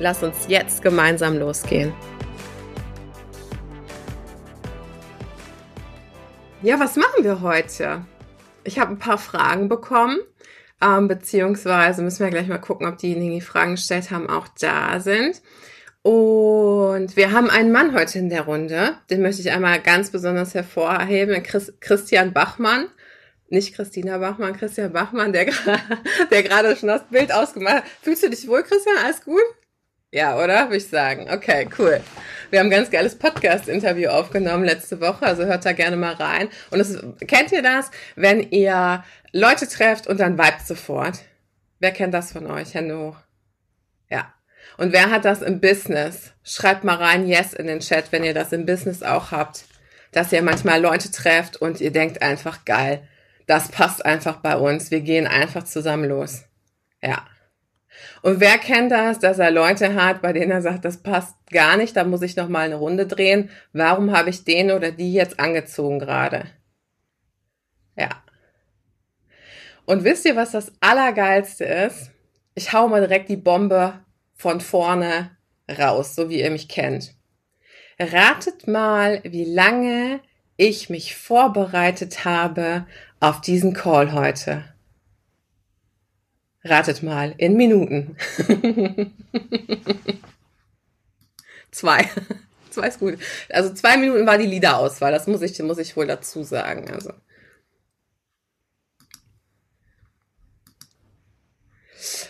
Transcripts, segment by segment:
Lass uns jetzt gemeinsam losgehen. Ja, was machen wir heute? Ich habe ein paar Fragen bekommen, ähm, beziehungsweise müssen wir gleich mal gucken, ob diejenigen, die Fragen gestellt haben, auch da sind. Und wir haben einen Mann heute in der Runde, den möchte ich einmal ganz besonders hervorheben, Chris, Christian Bachmann nicht Christina Bachmann, Christian Bachmann, der, der gerade schon das Bild ausgemacht hat. Fühlst du dich wohl, Christian? Alles gut? Ja, oder? Würde ich sagen. Okay, cool. Wir haben ein ganz geiles Podcast-Interview aufgenommen letzte Woche, also hört da gerne mal rein. Und es, kennt ihr das, wenn ihr Leute trefft und dann vibet sofort? Wer kennt das von euch? Hände hoch. Ja. Und wer hat das im Business? Schreibt mal rein Yes in den Chat, wenn ihr das im Business auch habt. Dass ihr manchmal Leute trefft und ihr denkt einfach geil. Das passt einfach bei uns. Wir gehen einfach zusammen los. Ja. Und wer kennt das, dass er Leute hat, bei denen er sagt, das passt gar nicht, da muss ich noch mal eine Runde drehen. Warum habe ich den oder die jetzt angezogen gerade? Ja. Und wisst ihr, was das Allergeilste ist? Ich hau mal direkt die Bombe von vorne raus, so wie ihr mich kennt. Ratet mal, wie lange ich mich vorbereitet habe auf diesen Call heute. Ratet mal, in Minuten. zwei. Zwei ist gut. Also zwei Minuten war die Liederauswahl, das muss ich, muss ich wohl dazu sagen. Also.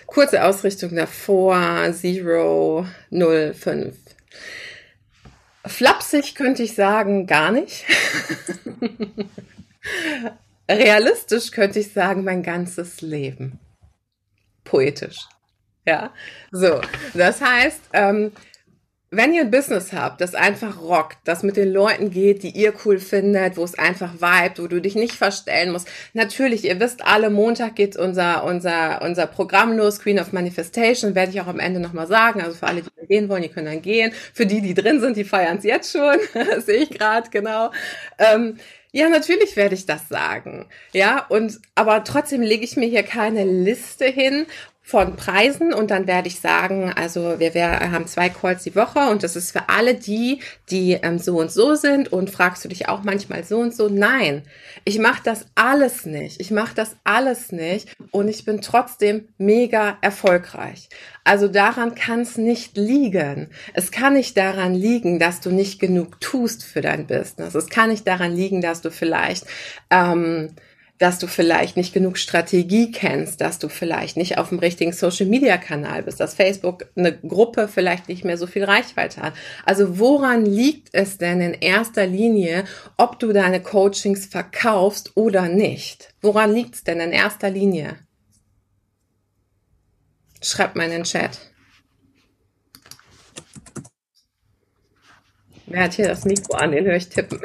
Kurze Ausrichtung davor, Zero, 0, 5. Flapsig könnte ich sagen, gar nicht. Realistisch könnte ich sagen, mein ganzes Leben poetisch. Ja, so. Das heißt, ähm, wenn ihr ein Business habt, das einfach rockt, das mit den Leuten geht, die ihr cool findet, wo es einfach vibet, wo du dich nicht verstellen musst. Natürlich, ihr wisst alle, Montag geht unser, unser, unser Programm los, Queen of Manifestation, werde ich auch am Ende nochmal sagen. Also für alle, die gehen wollen, die können dann gehen. Für die, die drin sind, die feiern es jetzt schon. sehe ich gerade, genau. Ähm, ja, natürlich werde ich das sagen. Ja, und aber trotzdem lege ich mir hier keine Liste hin von Preisen und dann werde ich sagen, also wir, wir haben zwei Calls die Woche und das ist für alle die, die ähm, so und so sind und fragst du dich auch manchmal so und so. Nein, ich mache das alles nicht. Ich mache das alles nicht und ich bin trotzdem mega erfolgreich. Also daran kann es nicht liegen. Es kann nicht daran liegen, dass du nicht genug tust für dein Business. Es kann nicht daran liegen, dass du vielleicht ähm, dass du vielleicht nicht genug Strategie kennst, dass du vielleicht nicht auf dem richtigen Social-Media-Kanal bist, dass Facebook eine Gruppe vielleicht nicht mehr so viel Reichweite hat. Also woran liegt es denn in erster Linie, ob du deine Coachings verkaufst oder nicht? Woran liegt es denn in erster Linie? Schreib mal in den Chat. Wer hat hier das Mikro an? Den höre ich tippen.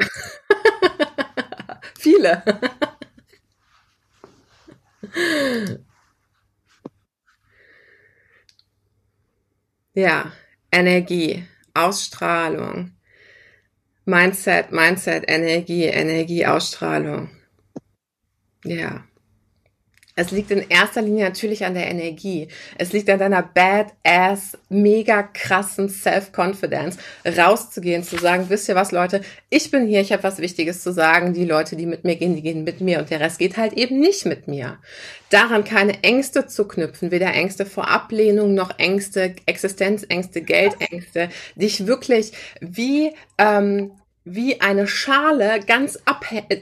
Viele. Ja, Energie, Ausstrahlung, Mindset, Mindset, Energie, Energie, Ausstrahlung. Ja. Es liegt in erster Linie natürlich an der Energie. Es liegt an deiner badass, mega krassen Self-Confidence, rauszugehen, zu sagen, wisst ihr was, Leute, ich bin hier, ich habe was Wichtiges zu sagen. Die Leute, die mit mir gehen, die gehen mit mir und der Rest geht halt eben nicht mit mir. Daran keine Ängste zu knüpfen, weder Ängste vor Ablehnung noch Ängste, Existenzängste, Geldängste, dich wirklich wie ähm, wie eine Schale, ganz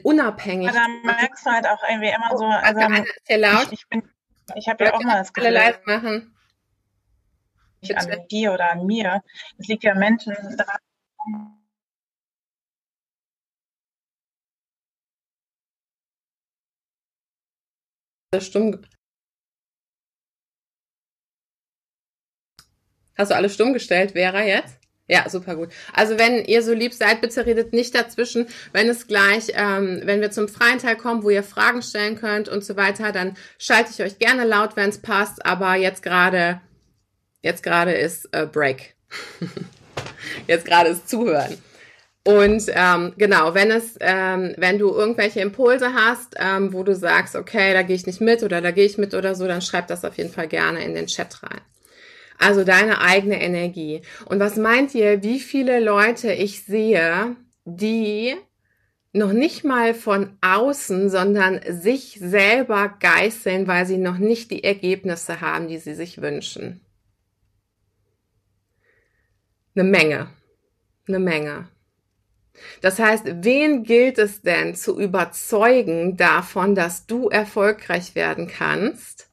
unabhängig. Aber dann merkst du halt auch irgendwie immer so, also, also ich, ich, ich habe ja auch mal das Gefühl, live machen. nicht an dir oder an mir. Es liegt ja Menschen daran, stumm. Hast du alles stumm gestellt, Vera, jetzt? Ja, super gut. Also wenn ihr so lieb seid, bitte redet nicht dazwischen. Wenn es gleich, ähm, wenn wir zum freien Teil kommen, wo ihr Fragen stellen könnt und so weiter, dann schalte ich euch gerne laut, wenn es passt. Aber jetzt gerade, jetzt gerade ist äh, Break. jetzt gerade ist Zuhören. Und ähm, genau, wenn es, ähm, wenn du irgendwelche Impulse hast, ähm, wo du sagst, okay, da gehe ich nicht mit oder da gehe ich mit oder so, dann schreib das auf jeden Fall gerne in den Chat rein. Also deine eigene Energie. Und was meint ihr, wie viele Leute ich sehe, die noch nicht mal von außen, sondern sich selber geißeln, weil sie noch nicht die Ergebnisse haben, die sie sich wünschen? Eine Menge. Eine Menge. Das heißt, wen gilt es denn zu überzeugen davon, dass du erfolgreich werden kannst?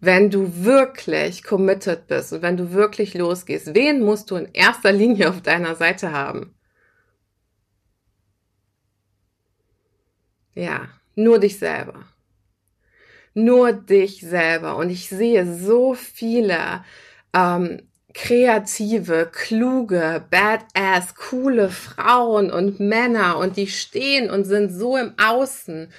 Wenn du wirklich committed bist und wenn du wirklich losgehst, wen musst du in erster Linie auf deiner Seite haben? Ja, nur dich selber. Nur dich selber. Und ich sehe so viele ähm, kreative, kluge, badass, coole Frauen und Männer und die stehen und sind so im Außen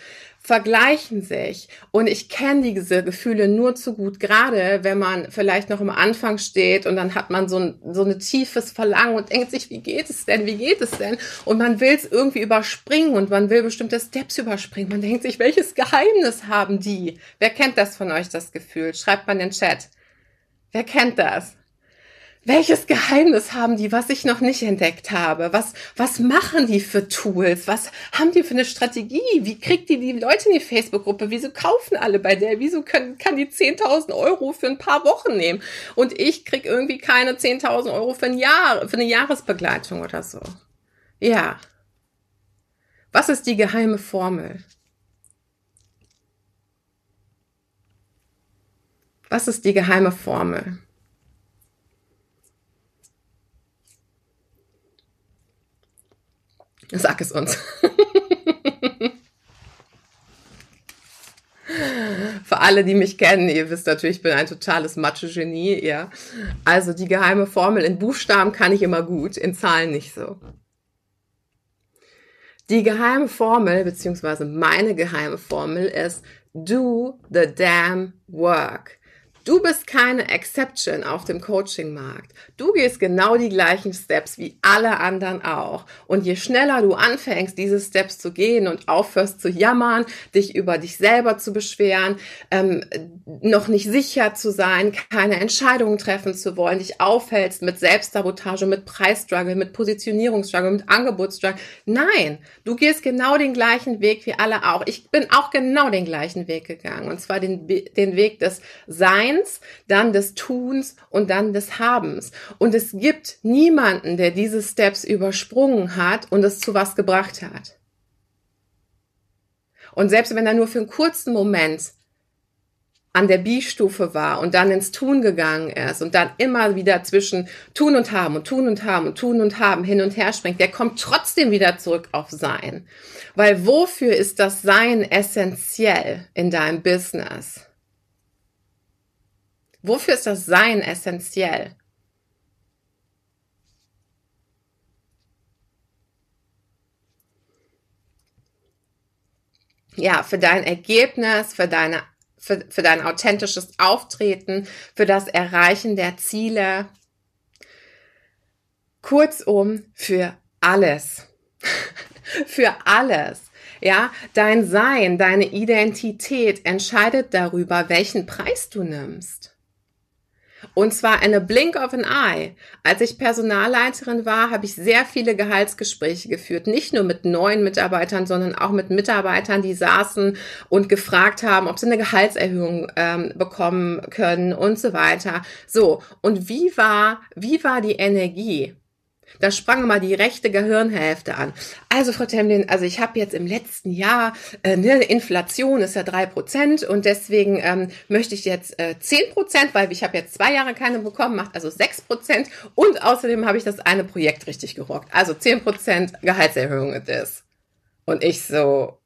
vergleichen sich. Und ich kenne diese Gefühle nur zu gut, gerade wenn man vielleicht noch am Anfang steht und dann hat man so ein, so ein tiefes Verlangen und denkt sich, wie geht es denn, wie geht es denn? Und man will es irgendwie überspringen und man will bestimmte Steps überspringen. Man denkt sich, welches Geheimnis haben die? Wer kennt das von euch, das Gefühl? Schreibt mal in den Chat. Wer kennt das? Welches Geheimnis haben die, was ich noch nicht entdeckt habe? Was, was machen die für Tools? Was haben die für eine Strategie? Wie kriegt die die Leute in die Facebook-Gruppe? Wieso kaufen alle bei der? Wieso können, kann die 10.000 Euro für ein paar Wochen nehmen? Und ich krieg irgendwie keine 10.000 Euro für ein Jahr, für eine Jahresbegleitung oder so. Ja. Was ist die geheime Formel? Was ist die geheime Formel? Sag es uns. Für alle, die mich kennen, ihr wisst natürlich, ich bin ein totales Mathe-Genie, ja. Also die geheime Formel in Buchstaben kann ich immer gut, in Zahlen nicht so. Die geheime Formel, beziehungsweise meine geheime Formel ist, do the damn work. Du bist keine Exception auf dem Coaching-Markt. Du gehst genau die gleichen Steps wie alle anderen auch. Und je schneller du anfängst, diese Steps zu gehen und aufhörst zu jammern, dich über dich selber zu beschweren, ähm, noch nicht sicher zu sein, keine Entscheidungen treffen zu wollen, dich aufhältst mit Selbstsabotage, mit Preisstruggle, mit Positionierungsstruggle, mit Angebotsstruggle. Nein, du gehst genau den gleichen Weg wie alle auch. Ich bin auch genau den gleichen Weg gegangen. Und zwar den, den Weg des Seins Seins, dann des Tuns und dann des Habens. Und es gibt niemanden, der diese Steps übersprungen hat und es zu was gebracht hat. Und selbst wenn er nur für einen kurzen Moment an der B-Stufe war und dann ins Tun gegangen ist und dann immer wieder zwischen Tun und Haben und Tun und Haben und Tun und Haben hin und her springt, der kommt trotzdem wieder zurück auf Sein. Weil wofür ist das Sein essentiell in deinem Business? Wofür ist das Sein essentiell? Ja, für dein Ergebnis, für deine für, für dein authentisches Auftreten, für das Erreichen der Ziele. Kurzum, für alles. für alles. Ja, dein Sein, deine Identität entscheidet darüber, welchen Preis du nimmst. Und zwar eine Blink of an Eye. Als ich Personalleiterin war, habe ich sehr viele Gehaltsgespräche geführt. Nicht nur mit neuen Mitarbeitern, sondern auch mit Mitarbeitern, die saßen und gefragt haben, ob sie eine Gehaltserhöhung ähm, bekommen können und so weiter. So. Und wie war, wie war die Energie? Da sprang mal die rechte Gehirnhälfte an. Also, Frau Temlin, also ich habe jetzt im letzten Jahr, äh, ne, Inflation ist ja drei Prozent und deswegen ähm, möchte ich jetzt äh, zehn Prozent, weil ich habe jetzt zwei Jahre keine bekommen, macht also sechs Prozent und außerdem habe ich das eine Projekt richtig gerockt. Also zehn Prozent Gehaltserhöhung ist. Und ich so,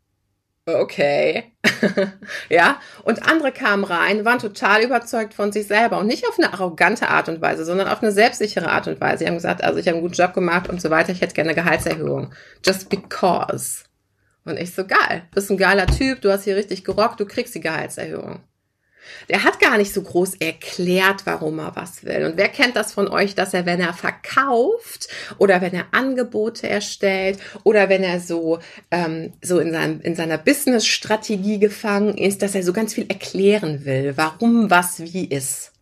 okay. ja, und andere kamen rein, waren total überzeugt von sich selber und nicht auf eine arrogante Art und Weise, sondern auf eine selbstsichere Art und Weise. Sie haben gesagt, also ich habe einen guten Job gemacht und so weiter, ich hätte gerne eine Gehaltserhöhung. Just because. Und ich so, geil, bist ein geiler Typ, du hast hier richtig gerockt, du kriegst die Gehaltserhöhung. Der hat gar nicht so groß erklärt, warum er was will. Und wer kennt das von euch, dass er, wenn er verkauft oder wenn er Angebote erstellt oder wenn er so, ähm, so in, seinem, in seiner Business-Strategie gefangen ist, dass er so ganz viel erklären will, warum was wie ist.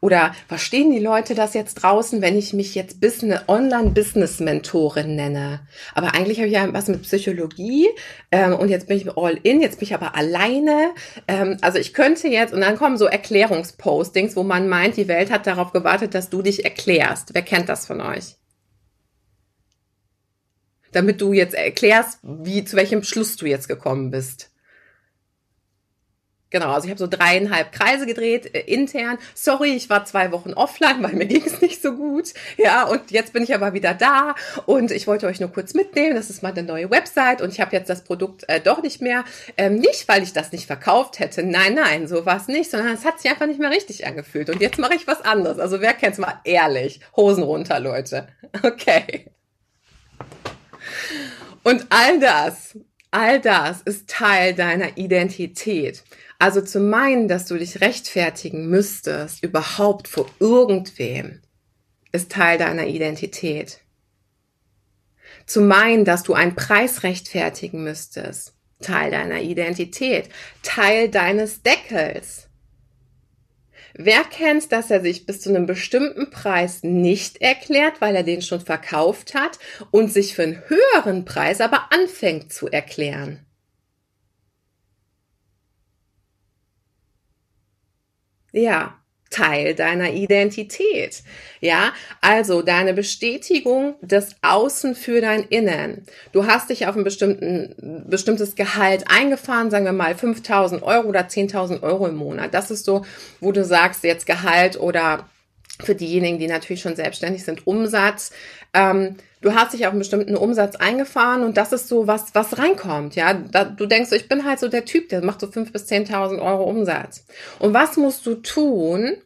Oder verstehen die Leute das jetzt draußen, wenn ich mich jetzt Business, Online-Business-Mentorin nenne? Aber eigentlich habe ich ja was mit Psychologie ähm, und jetzt bin ich all in, jetzt bin ich aber alleine. Ähm, also ich könnte jetzt, und dann kommen so Erklärungspostings, wo man meint, die Welt hat darauf gewartet, dass du dich erklärst. Wer kennt das von euch? Damit du jetzt erklärst, wie, zu welchem Schluss du jetzt gekommen bist. Genau, also ich habe so dreieinhalb Kreise gedreht äh, intern. Sorry, ich war zwei Wochen offline, weil mir ging es nicht so gut. Ja, und jetzt bin ich aber wieder da und ich wollte euch nur kurz mitnehmen. Das ist meine neue Website und ich habe jetzt das Produkt äh, doch nicht mehr. Ähm, nicht, weil ich das nicht verkauft hätte. Nein, nein, so war es nicht, sondern es hat sich einfach nicht mehr richtig angefühlt. Und jetzt mache ich was anderes. Also wer kennt's mal ehrlich? Hosen runter, Leute. Okay. Und all das, all das ist Teil deiner Identität. Also zu meinen, dass du dich rechtfertigen müsstest, überhaupt vor irgendwem, ist Teil deiner Identität. Zu meinen, dass du einen Preis rechtfertigen müsstest, Teil deiner Identität, Teil deines Deckels. Wer kennt, dass er sich bis zu einem bestimmten Preis nicht erklärt, weil er den schon verkauft hat und sich für einen höheren Preis aber anfängt zu erklären? Ja, Teil deiner Identität. Ja, also deine Bestätigung des Außen für dein Innen. Du hast dich auf ein bestimmten, bestimmtes Gehalt eingefahren, sagen wir mal 5000 Euro oder 10.000 Euro im Monat. Das ist so, wo du sagst, jetzt Gehalt oder für diejenigen, die natürlich schon selbstständig sind, Umsatz. Ähm, du hast dich auf einen bestimmten Umsatz eingefahren und das ist so was, was reinkommt, ja. Da, du denkst, ich bin halt so der Typ, der macht so 5.000 bis 10.000 Euro Umsatz. Und was musst du tun,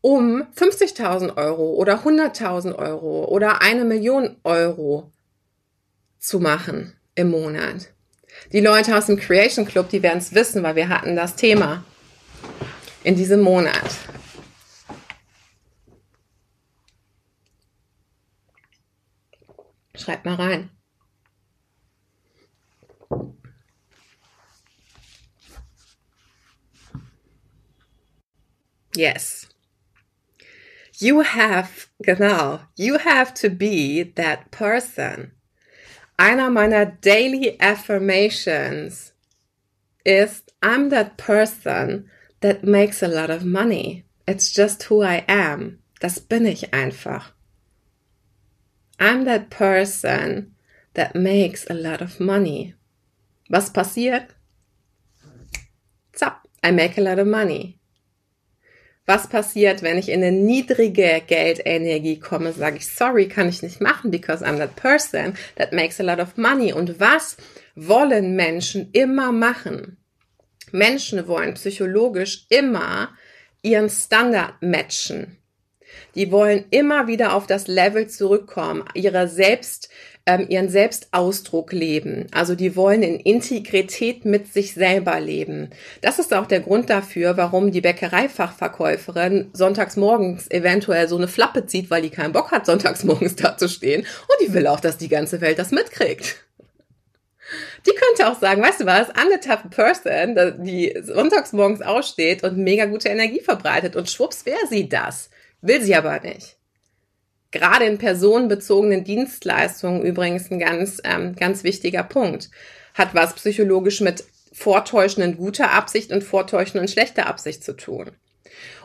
um 50.000 Euro oder 100.000 Euro oder eine Million Euro zu machen im Monat? Die Leute aus dem Creation Club, die werden es wissen, weil wir hatten das Thema in diesem Monat. Schreibt mal rein. Yes. You have, genau, you have to be that person. Einer meiner daily affirmations ist, I'm that person that makes a lot of money. It's just who I am. Das bin ich einfach. I'm that person that makes a lot of money. Was passiert? Zapp, I make a lot of money. Was passiert, wenn ich in eine niedrige Geldenergie komme? Sage ich, sorry, kann ich nicht machen, because I'm that person that makes a lot of money. Und was wollen Menschen immer machen? Menschen wollen psychologisch immer ihren Standard matchen. Die wollen immer wieder auf das Level zurückkommen, ihrer selbst, ähm, ihren Selbstausdruck leben. Also die wollen in Integrität mit sich selber leben. Das ist auch der Grund dafür, warum die Bäckereifachverkäuferin sonntags morgens eventuell so eine Flappe zieht, weil die keinen Bock hat, sonntags morgens da zu stehen. Und die will auch, dass die ganze Welt das mitkriegt. Die könnte auch sagen, weißt du was, I'm the of person, die sonntags morgens aussteht und mega gute Energie verbreitet und schwupps wäre sie das. Will sie aber nicht. Gerade in personenbezogenen Dienstleistungen übrigens ein ganz, ähm, ganz wichtiger Punkt. Hat was psychologisch mit vortäuschenden guter Absicht und vortäuschenden schlechter Absicht zu tun.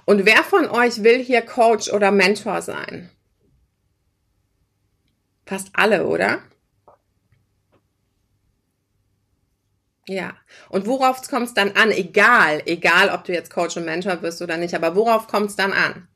Und wer von euch will hier Coach oder Mentor sein? Fast alle, oder? Ja. Und worauf kommt es dann an? Egal, egal, ob du jetzt Coach und Mentor bist oder nicht, aber worauf kommt es dann an?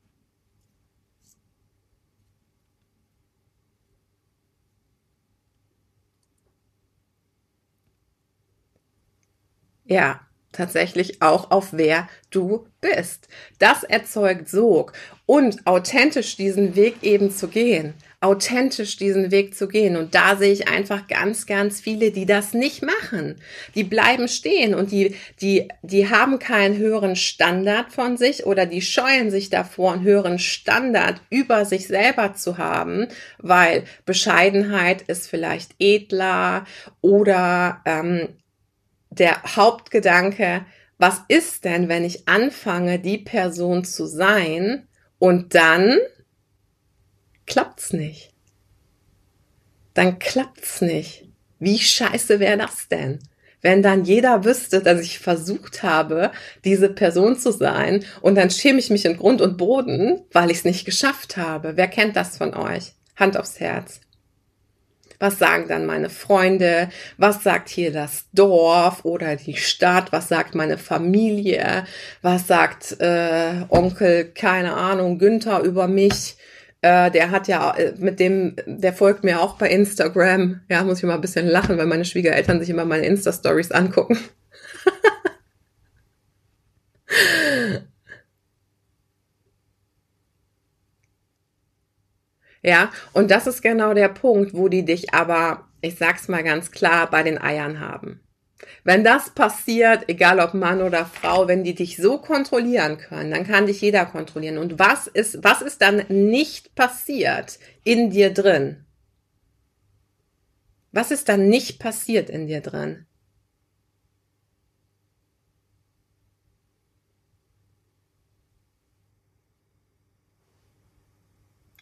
Ja, tatsächlich auch auf wer du bist. Das erzeugt Sog und authentisch diesen Weg eben zu gehen authentisch diesen Weg zu gehen. Und da sehe ich einfach ganz, ganz viele, die das nicht machen. Die bleiben stehen und die, die, die haben keinen höheren Standard von sich oder die scheuen sich davor, einen höheren Standard über sich selber zu haben, weil Bescheidenheit ist vielleicht edler oder ähm, der Hauptgedanke, was ist denn, wenn ich anfange, die Person zu sein und dann klappt's nicht. Dann klappt's nicht. Wie scheiße wäre das denn? Wenn dann jeder wüsste, dass ich versucht habe, diese Person zu sein und dann schäme ich mich in Grund und Boden, weil ich es nicht geschafft habe. Wer kennt das von euch? Hand aufs Herz. Was sagen dann meine Freunde? Was sagt hier das Dorf oder die Stadt? Was sagt meine Familie? Was sagt äh, Onkel, keine Ahnung, Günther über mich? Äh, der hat ja äh, mit dem, der folgt mir auch bei Instagram. Ja, muss ich mal ein bisschen lachen, weil meine Schwiegereltern sich immer meine Insta-Stories angucken. ja, und das ist genau der Punkt, wo die dich aber, ich sag's mal ganz klar, bei den Eiern haben. Wenn das passiert, egal ob Mann oder Frau, wenn die dich so kontrollieren können, dann kann dich jeder kontrollieren. Und was ist, was ist dann nicht passiert in dir drin? Was ist dann nicht passiert in dir drin?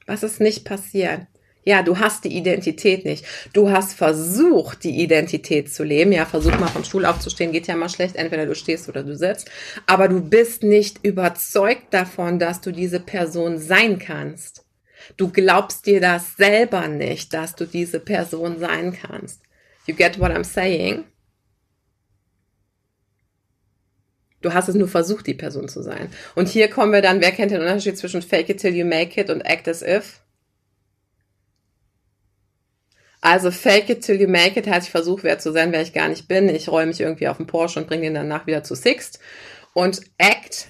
Was ist nicht passiert? Ja, du hast die Identität nicht. Du hast versucht, die Identität zu leben. Ja, versuch mal vom Stuhl aufzustehen, geht ja mal schlecht. Entweder du stehst oder du sitzt. Aber du bist nicht überzeugt davon, dass du diese Person sein kannst. Du glaubst dir das selber nicht, dass du diese Person sein kannst. You get what I'm saying? Du hast es nur versucht, die Person zu sein. Und hier kommen wir dann, wer kennt den Unterschied zwischen fake it till you make it und act as if? Also fake it till you make it heißt, ich versuche wer zu sein, wer ich gar nicht bin. Ich räume mich irgendwie auf den Porsche und bringe den danach wieder zu Sixt. Und act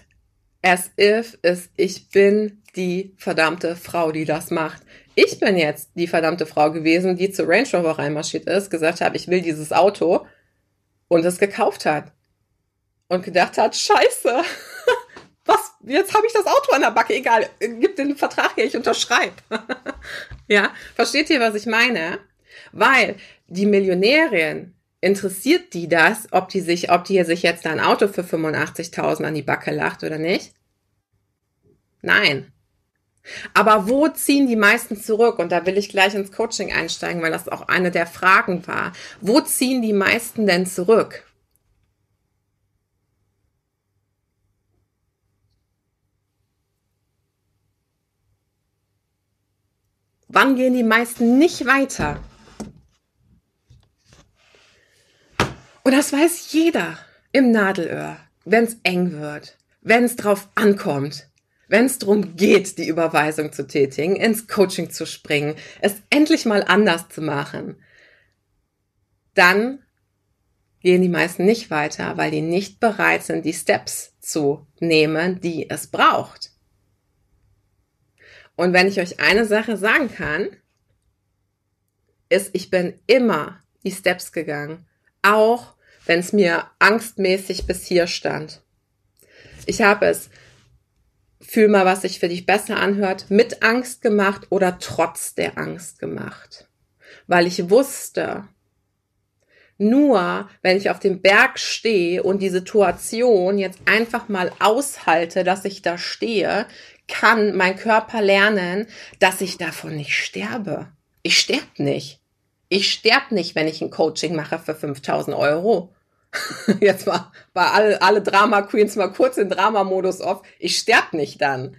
as if ist, ich bin die verdammte Frau, die das macht. Ich bin jetzt die verdammte Frau gewesen, die zu Range Rover reinmarschiert ist, gesagt hat, ich will dieses Auto und es gekauft hat. Und gedacht hat, scheiße, was, jetzt habe ich das Auto an der Backe, egal, gib den Vertrag her, ich unterschreibe. ja, versteht ihr, was ich meine? Weil die Millionärin interessiert die das, ob die sich, ob die sich jetzt ein Auto für 85.000 an die Backe lacht oder nicht? Nein. Aber wo ziehen die meisten zurück? Und da will ich gleich ins Coaching einsteigen, weil das auch eine der Fragen war. Wo ziehen die meisten denn zurück? Wann gehen die meisten nicht weiter? Und das weiß jeder im Nadelöhr, wenn es eng wird, wenn es drauf ankommt, wenn es darum geht, die Überweisung zu tätigen, ins Coaching zu springen, es endlich mal anders zu machen, dann gehen die meisten nicht weiter, weil die nicht bereit sind, die Steps zu nehmen, die es braucht. Und wenn ich euch eine Sache sagen kann, ist, ich bin immer die Steps gegangen, auch wenn es mir angstmäßig bis hier stand. Ich habe es, fühl mal, was sich für dich besser anhört, mit Angst gemacht oder trotz der Angst gemacht. Weil ich wusste, nur wenn ich auf dem Berg stehe und die Situation jetzt einfach mal aushalte, dass ich da stehe, kann mein Körper lernen, dass ich davon nicht sterbe. Ich sterbe nicht. Ich sterbe nicht, wenn ich ein Coaching mache für 5000 Euro. Jetzt mal bei alle, alle Drama Queens mal kurz in Drama-Modus auf. Ich sterb nicht dann.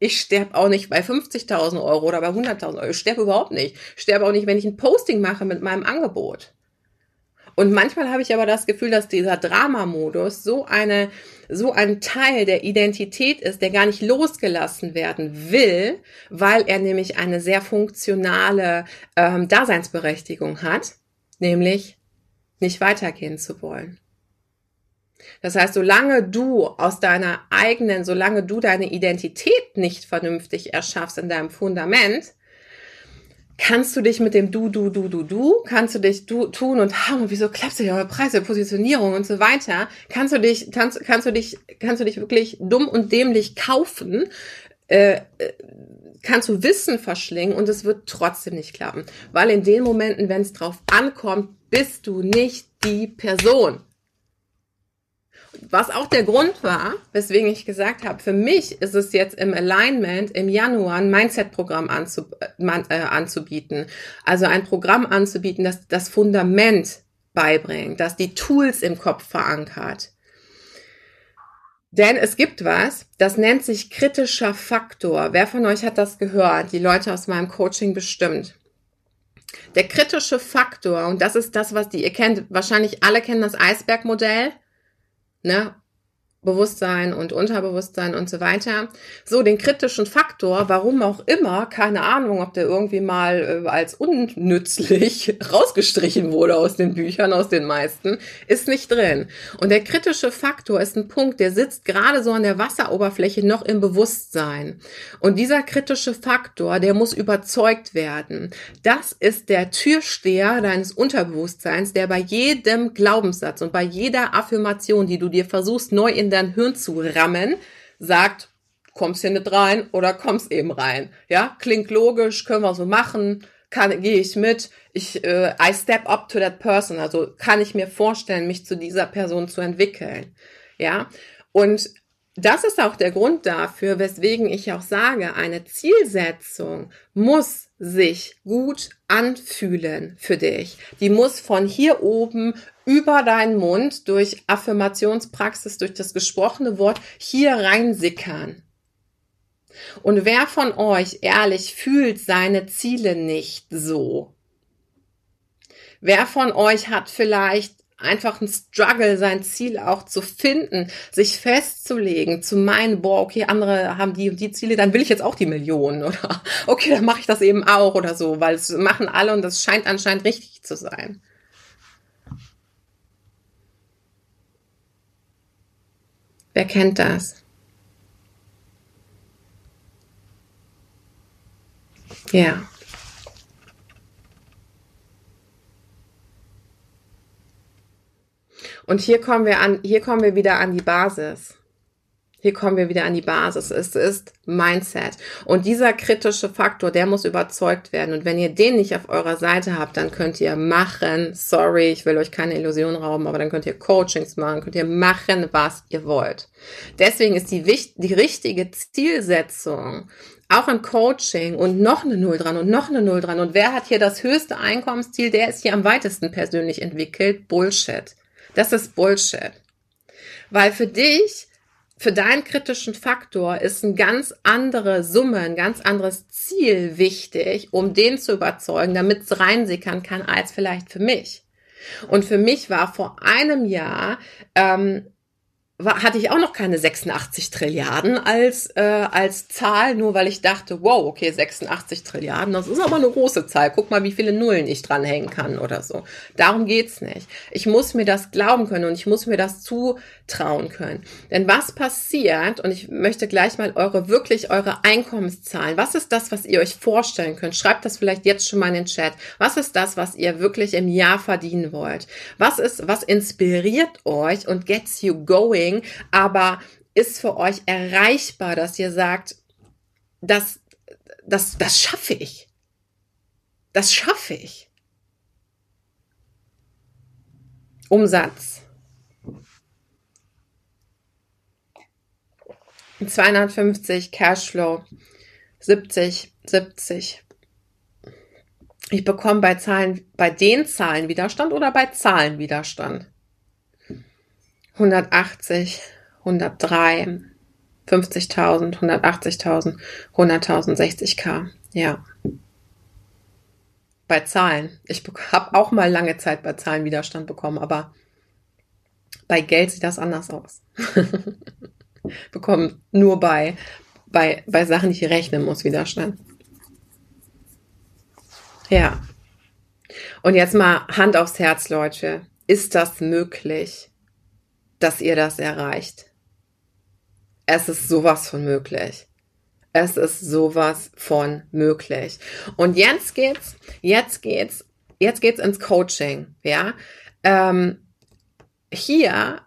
Ich sterb auch nicht bei 50.000 Euro oder bei 100.000 Euro. Ich sterbe überhaupt nicht. Ich sterbe auch nicht, wenn ich ein Posting mache mit meinem Angebot. Und manchmal habe ich aber das Gefühl, dass dieser Drama-Modus so eine, so ein Teil der Identität ist, der gar nicht losgelassen werden will, weil er nämlich eine sehr funktionale ähm, Daseinsberechtigung hat, nämlich nicht weitergehen zu wollen. Das heißt, solange du aus deiner eigenen, solange du deine Identität nicht vernünftig erschaffst in deinem Fundament, kannst du dich mit dem Du, Du, Du, Du, Du, kannst du dich du tun und haben, wieso klappst du ja Preise, Positionierung und so weiter, kannst du dich, kannst, kannst du dich, kannst du dich wirklich dumm und dämlich kaufen, äh, äh, kannst du Wissen verschlingen und es wird trotzdem nicht klappen. Weil in den Momenten, wenn es drauf ankommt, bist du nicht die Person. Was auch der Grund war, weswegen ich gesagt habe, für mich ist es jetzt im Alignment im Januar ein Mindset-Programm anzu, äh, anzubieten. Also ein Programm anzubieten, das das Fundament beibringt, das die Tools im Kopf verankert. Denn es gibt was, das nennt sich kritischer Faktor. Wer von euch hat das gehört? Die Leute aus meinem Coaching bestimmt. Der kritische Faktor, und das ist das, was die, ihr kennt, wahrscheinlich alle kennen das Eisbergmodell ne, Bewusstsein und Unterbewusstsein und so weiter. So, den kritischen Faktor, warum auch immer, keine Ahnung, ob der irgendwie mal äh, als unnützlich rausgestrichen wurde aus den Büchern, aus den meisten, ist nicht drin. Und der kritische Faktor ist ein Punkt, der sitzt gerade so an der Wasseroberfläche noch im Bewusstsein. Und dieser kritische Faktor, der muss überzeugt werden. Das ist der Türsteher deines Unterbewusstseins, der bei jedem Glaubenssatz und bei jeder Affirmation, die du dir versuchst, neu in dein Hirn zu rammen, sagt, kommst hier nicht rein oder kommst eben rein. Ja, klingt logisch, können wir so machen, kann, gehe ich mit, ich, äh, I step up to that person, also kann ich mir vorstellen, mich zu dieser Person zu entwickeln. Ja, und das ist auch der Grund dafür, weswegen ich auch sage, eine Zielsetzung muss sich gut anfühlen für dich. Die muss von hier oben über deinen Mund durch Affirmationspraxis, durch das gesprochene Wort hier reinsickern. Und wer von euch ehrlich fühlt seine Ziele nicht so? Wer von euch hat vielleicht einfach ein Struggle, sein Ziel auch zu finden, sich festzulegen, zu meinen, boah, okay, andere haben die und die Ziele, dann will ich jetzt auch die Millionen oder okay, dann mache ich das eben auch oder so, weil es machen alle und das scheint anscheinend richtig zu sein. Wer kennt das? Ja. Und hier kommen wir an, hier kommen wir wieder an die Basis. Hier kommen wir wieder an die Basis. Es ist Mindset. Und dieser kritische Faktor, der muss überzeugt werden. Und wenn ihr den nicht auf eurer Seite habt, dann könnt ihr machen. Sorry, ich will euch keine Illusion rauben, aber dann könnt ihr Coachings machen, könnt ihr machen, was ihr wollt. Deswegen ist die, die richtige Zielsetzung auch im Coaching und noch eine Null dran und noch eine Null dran. Und wer hat hier das höchste Einkommensziel? Der ist hier am weitesten persönlich entwickelt. Bullshit. Das ist Bullshit. Weil für dich für deinen kritischen Faktor ist ein ganz andere Summe, ein ganz anderes Ziel wichtig, um den zu überzeugen, damit es reinsickern kann, als vielleicht für mich. Und für mich war vor einem Jahr ähm, war, hatte ich auch noch keine 86 Trilliarden als, äh, als Zahl, nur weil ich dachte, wow, okay, 86 Trilliarden, das ist aber eine große Zahl. Guck mal, wie viele Nullen ich dranhängen kann oder so. Darum geht's nicht. Ich muss mir das glauben können und ich muss mir das zutrauen können. Denn was passiert, und ich möchte gleich mal eure, wirklich eure Einkommenszahlen, was ist das, was ihr euch vorstellen könnt? Schreibt das vielleicht jetzt schon mal in den Chat. Was ist das, was ihr wirklich im Jahr verdienen wollt? Was ist, was inspiriert euch und gets you going? Coaching, aber ist für euch erreichbar, dass ihr sagt, das, das, das schaffe ich. Das schaffe ich. Umsatz. 250 Cashflow, 70, 70. Ich bekomme bei Zahlen, bei den Zahlen Widerstand oder bei Zahlen Widerstand? 180, 103, 50.000, 180.000, 100.000, 60k. Ja. Bei Zahlen. Ich habe auch mal lange Zeit bei Zahlen Widerstand bekommen, aber bei Geld sieht das anders aus. bekommen nur bei, bei, bei Sachen, die ich rechnen muss, Widerstand. Ja. Und jetzt mal Hand aufs Herz, Leute. Ist das möglich? Dass ihr das erreicht. Es ist sowas von möglich. Es ist sowas von möglich. Und jetzt geht's, jetzt geht's, jetzt geht's ins Coaching, ja. Ähm, hier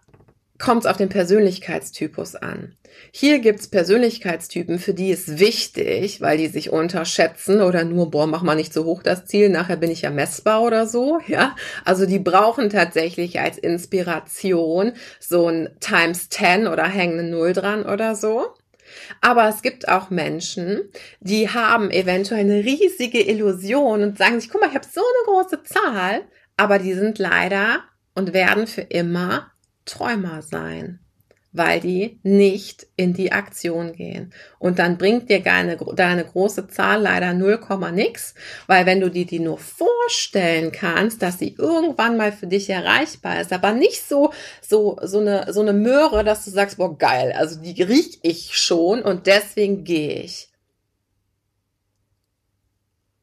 kommt es auf den Persönlichkeitstypus an. Hier gibt's Persönlichkeitstypen, für die ist wichtig, weil die sich unterschätzen oder nur, boah, mach mal nicht so hoch das Ziel, nachher bin ich ja messbar oder so, ja. Also die brauchen tatsächlich als Inspiration so ein Times 10 oder hängen eine Null dran oder so. Aber es gibt auch Menschen, die haben eventuell eine riesige Illusion und sagen sich, guck mal, ich habe so eine große Zahl, aber die sind leider und werden für immer Träumer sein weil die nicht in die Aktion gehen. Und dann bringt dir deine, deine große Zahl leider 0, nix, weil wenn du dir die nur vorstellen kannst, dass sie irgendwann mal für dich erreichbar ist, aber nicht so, so, so eine, so eine Möhre, dass du sagst, boah, geil, also die riech ich schon und deswegen gehe ich.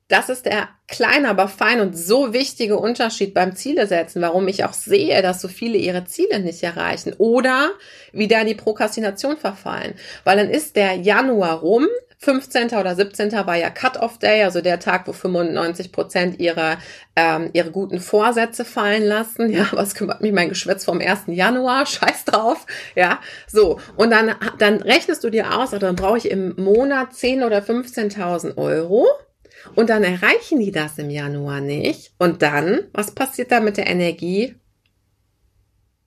Das ist der kleine, aber fein und so wichtige Unterschied beim Ziele setzen, warum ich auch sehe, dass so viele ihre Ziele nicht erreichen oder wieder in die Prokrastination verfallen. Weil dann ist der Januar rum, 15. oder 17. war ja Cut-off-Day, also der Tag, wo 95 Prozent ihre, ähm, ihre guten Vorsätze fallen lassen. Ja, was kümmert mich mein Geschwätz vom 1. Januar? Scheiß drauf. Ja, so. Und dann, dann rechnest du dir aus, also dann brauche ich im Monat 10 oder 15.000 Euro. Und dann erreichen die das im Januar nicht. Und dann, was passiert da mit der Energie?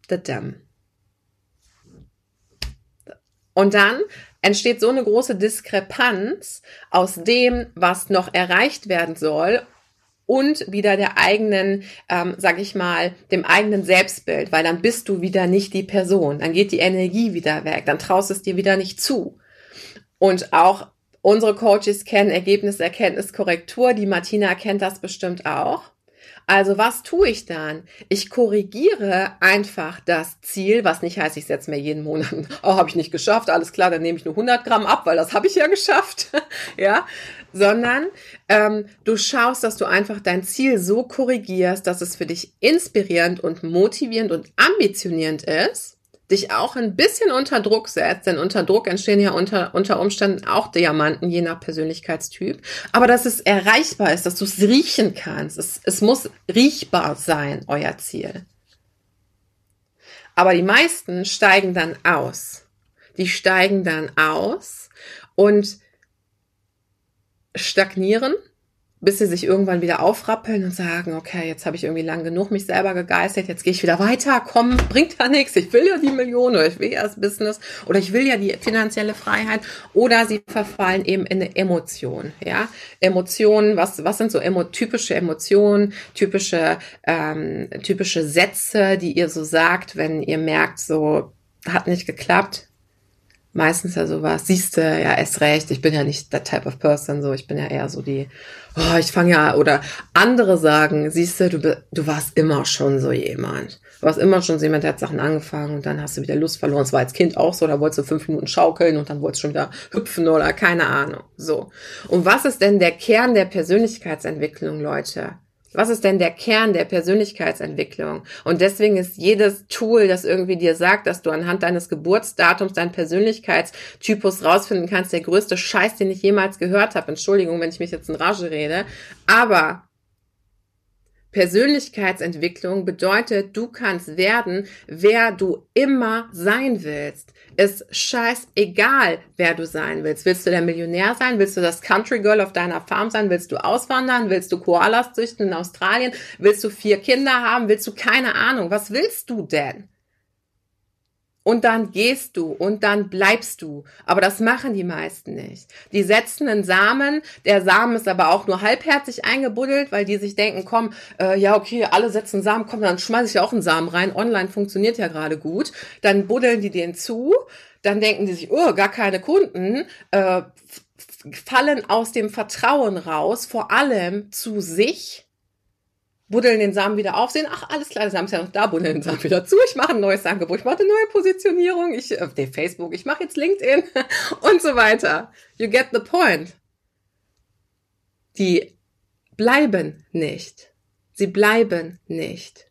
The Damm. Und dann entsteht so eine große Diskrepanz aus dem, was noch erreicht werden soll und wieder der eigenen, ähm, sag ich mal, dem eigenen Selbstbild, weil dann bist du wieder nicht die Person, dann geht die Energie wieder weg, dann traust es dir wieder nicht zu. Und auch Unsere Coaches kennen Ergebnis, Erkenntnis, Korrektur. Die Martina kennt das bestimmt auch. Also was tue ich dann? Ich korrigiere einfach das Ziel, was nicht heißt, ich setze mir jeden Monat, oh, habe ich nicht geschafft, alles klar, dann nehme ich nur 100 Gramm ab, weil das habe ich ja geschafft, ja, sondern ähm, du schaust, dass du einfach dein Ziel so korrigierst, dass es für dich inspirierend und motivierend und ambitionierend ist dich auch ein bisschen unter Druck setzt, denn unter Druck entstehen ja unter, unter Umständen auch Diamanten, je nach Persönlichkeitstyp, aber dass es erreichbar ist, dass du es riechen kannst. Es, es muss riechbar sein, euer Ziel. Aber die meisten steigen dann aus. Die steigen dann aus und stagnieren bis sie sich irgendwann wieder aufrappeln und sagen, okay, jetzt habe ich irgendwie lang genug mich selber gegeistert, jetzt gehe ich wieder weiter, komm, bringt da nichts, ich will ja die Million oder ich will ja das Business oder ich will ja die finanzielle Freiheit oder sie verfallen eben in eine Emotion, ja, Emotionen, was, was sind so emo typische Emotionen, typische, ähm, typische Sätze, die ihr so sagt, wenn ihr merkt, so, hat nicht geklappt, meistens ja sowas, siehst du, ja, erst recht, ich bin ja nicht that type of person, so, ich bin ja eher so die, oh, ich fange ja, oder andere sagen, siehst du, du, warst immer schon so jemand. Du warst immer schon so jemand, der hat Sachen angefangen und dann hast du wieder Lust verloren. Es war als Kind auch so, da wolltest du fünf Minuten schaukeln und dann wolltest du schon wieder hüpfen oder keine Ahnung, so. Und was ist denn der Kern der Persönlichkeitsentwicklung, Leute? Was ist denn der Kern der Persönlichkeitsentwicklung? Und deswegen ist jedes Tool, das irgendwie dir sagt, dass du anhand deines Geburtsdatums deinen Persönlichkeitstypus rausfinden kannst, der größte Scheiß, den ich jemals gehört habe. Entschuldigung, wenn ich mich jetzt in Rage rede. Aber Persönlichkeitsentwicklung bedeutet, du kannst werden, wer du immer sein willst. Ist scheißegal, wer du sein willst. Willst du der Millionär sein? Willst du das Country Girl auf deiner Farm sein? Willst du auswandern? Willst du Koalas züchten in Australien? Willst du vier Kinder haben? Willst du keine Ahnung? Was willst du denn? Und dann gehst du und dann bleibst du. Aber das machen die meisten nicht. Die setzen einen Samen, der Samen ist aber auch nur halbherzig eingebuddelt, weil die sich denken, komm, äh, ja okay, alle setzen Samen, komm, dann schmeiße ich ja auch einen Samen rein. Online funktioniert ja gerade gut. Dann buddeln die den zu, dann denken die sich, oh, gar keine Kunden, äh, fallen aus dem Vertrauen raus, vor allem zu sich buddeln den Samen wieder auf, sehen, ach, alles klar, der Samen ist ja noch da, buddeln den Samen wieder zu, ich mache ein neues Angebot, ich mache eine neue Positionierung, ich, auf äh, Facebook, ich mache jetzt LinkedIn und so weiter. You get the point. Die bleiben nicht. Sie bleiben nicht.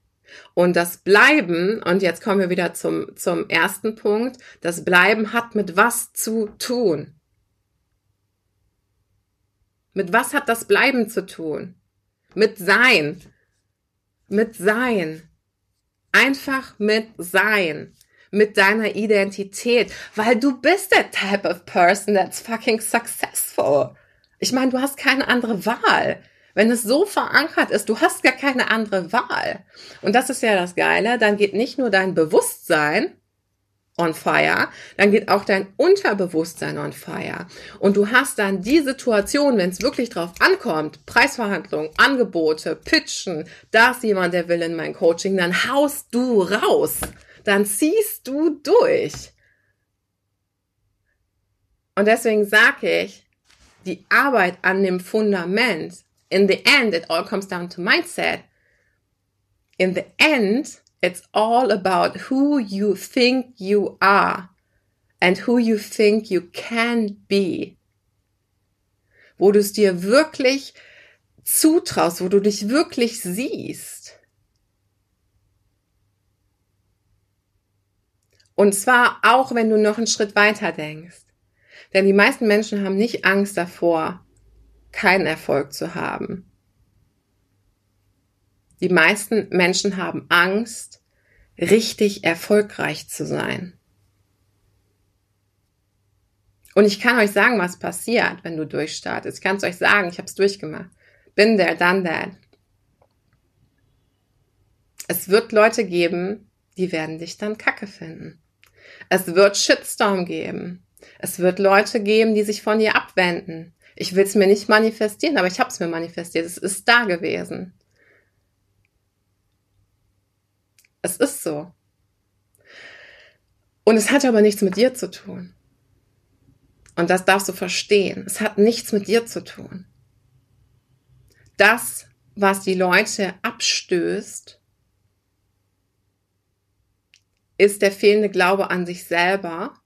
Und das Bleiben, und jetzt kommen wir wieder zum, zum ersten Punkt, das Bleiben hat mit was zu tun. Mit was hat das Bleiben zu tun? Mit Sein. Mit Sein. Einfach mit Sein. Mit deiner Identität. Weil du bist der Type of person that's fucking successful. Ich meine, du hast keine andere Wahl. Wenn es so verankert ist, du hast gar keine andere Wahl. Und das ist ja das Geile, dann geht nicht nur dein Bewusstsein on fire, dann geht auch dein Unterbewusstsein on fire. Und du hast dann die Situation, wenn es wirklich drauf ankommt, Preisverhandlungen, Angebote, Pitchen, da ist jemand, der will in mein Coaching, dann haust du raus. Dann ziehst du durch. Und deswegen sage ich, die Arbeit an dem Fundament, in the end, it all comes down to mindset. In the end, it's all about who you think you are and who you think you can be. Wo du es dir wirklich zutraust, wo du dich wirklich siehst. Und zwar auch, wenn du noch einen Schritt weiter denkst. Denn die meisten Menschen haben nicht Angst davor, keinen Erfolg zu haben. Die meisten Menschen haben Angst, richtig erfolgreich zu sein. Und ich kann euch sagen, was passiert, wenn du durchstartest. Ich kann es euch sagen, ich habe es durchgemacht. Bin there, done that. Es wird Leute geben, die werden dich dann kacke finden. Es wird Shitstorm geben. Es wird Leute geben, die sich von dir abwenden. Ich will es mir nicht manifestieren, aber ich habe es mir manifestiert. Es ist da gewesen. Es ist so. Und es hat aber nichts mit dir zu tun. Und das darfst du verstehen. Es hat nichts mit dir zu tun. Das, was die Leute abstößt, ist der fehlende Glaube an sich selber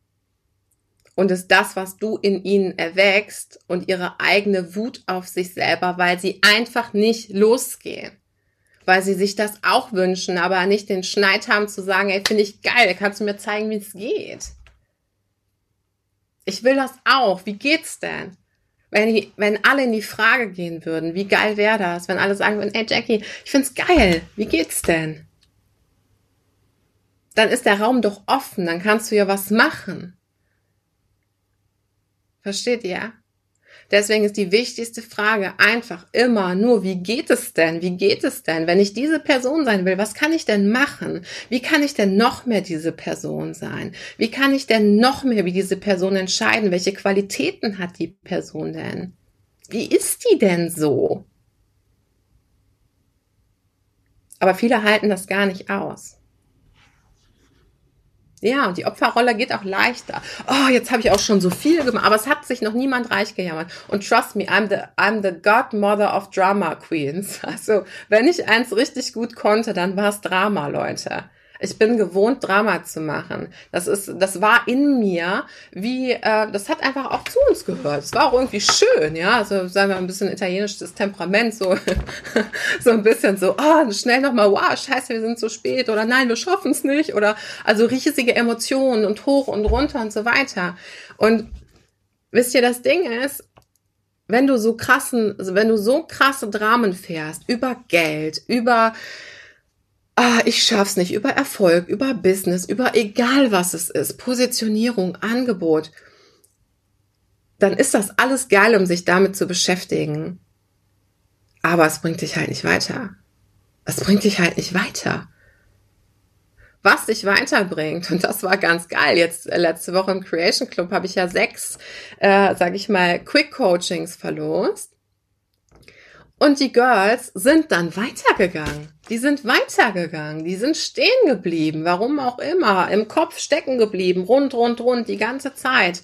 und ist das, was du in ihnen erwächst und ihre eigene Wut auf sich selber, weil sie einfach nicht losgehen. Weil sie sich das auch wünschen, aber nicht den Schneid haben zu sagen, ey, finde ich geil, kannst du mir zeigen, wie es geht? Ich will das auch. Wie geht's denn? Wenn, die, wenn alle in die Frage gehen würden, wie geil wäre das, wenn alle sagen würden, ey Jackie, ich find's geil, wie geht's denn? Dann ist der Raum doch offen, dann kannst du ja was machen. Versteht ihr? Deswegen ist die wichtigste Frage einfach immer nur, wie geht es denn? Wie geht es denn? Wenn ich diese Person sein will, was kann ich denn machen? Wie kann ich denn noch mehr diese Person sein? Wie kann ich denn noch mehr wie diese Person entscheiden? Welche Qualitäten hat die Person denn? Wie ist die denn so? Aber viele halten das gar nicht aus. Ja, und die Opferrolle geht auch leichter. Oh, jetzt habe ich auch schon so viel gemacht, aber es hat sich noch niemand reich gejammert. Und trust me, I'm the, I'm the godmother of Drama Queens. Also, wenn ich eins richtig gut konnte, dann war es Drama, Leute. Ich bin gewohnt, Drama zu machen. Das ist, das war in mir, wie, äh, das hat einfach auch zu uns gehört. Es war auch irgendwie schön, ja. Also sagen wir ein bisschen italienisches Temperament, so, so ein bisschen so, oh, schnell nochmal, wow, scheiße, wir sind zu spät oder nein, wir schaffen es nicht oder also riesige Emotionen und hoch und runter und so weiter. Und wisst ihr, das Ding ist, wenn du so krassen, also wenn du so krasse Dramen fährst über Geld, über ah, ich schaff's nicht, über Erfolg, über Business, über egal was es ist, Positionierung, Angebot, dann ist das alles geil, um sich damit zu beschäftigen. Aber es bringt dich halt nicht weiter. Es bringt dich halt nicht weiter. Was dich weiterbringt, und das war ganz geil. Jetzt äh, letzte Woche im Creation Club habe ich ja sechs, äh, sag ich mal, Quick Coachings verlost. Und die Girls sind dann weitergegangen. Die sind weitergegangen. Die sind stehen geblieben. Warum auch immer. Im Kopf stecken geblieben. Rund, rund, rund. Die ganze Zeit.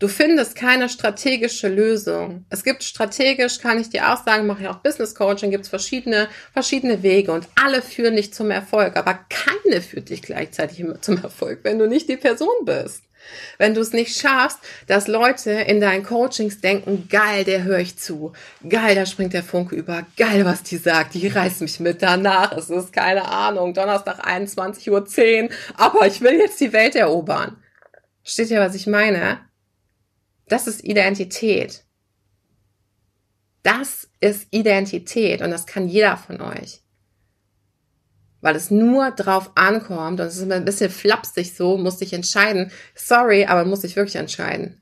Du findest keine strategische Lösung. Es gibt strategisch, kann ich dir auch sagen, mache ich auch Business Coaching, gibt es verschiedene, verschiedene Wege und alle führen dich zum Erfolg, aber keine führt dich gleichzeitig zum Erfolg, wenn du nicht die Person bist. Wenn du es nicht schaffst, dass Leute in deinen Coachings denken, geil, der höre ich zu, geil, da springt der Funke über, geil, was die sagt, die reißt mich mit danach, es ist keine Ahnung, Donnerstag 21.10 Uhr, aber ich will jetzt die Welt erobern. Steht ja, was ich meine? Das ist Identität. Das ist Identität und das kann jeder von euch weil es nur drauf ankommt und es ist ein bisschen flapsig so, musst dich entscheiden. Sorry, aber muss dich wirklich entscheiden.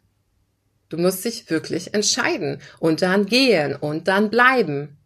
Du musst dich wirklich entscheiden und dann gehen und dann bleiben.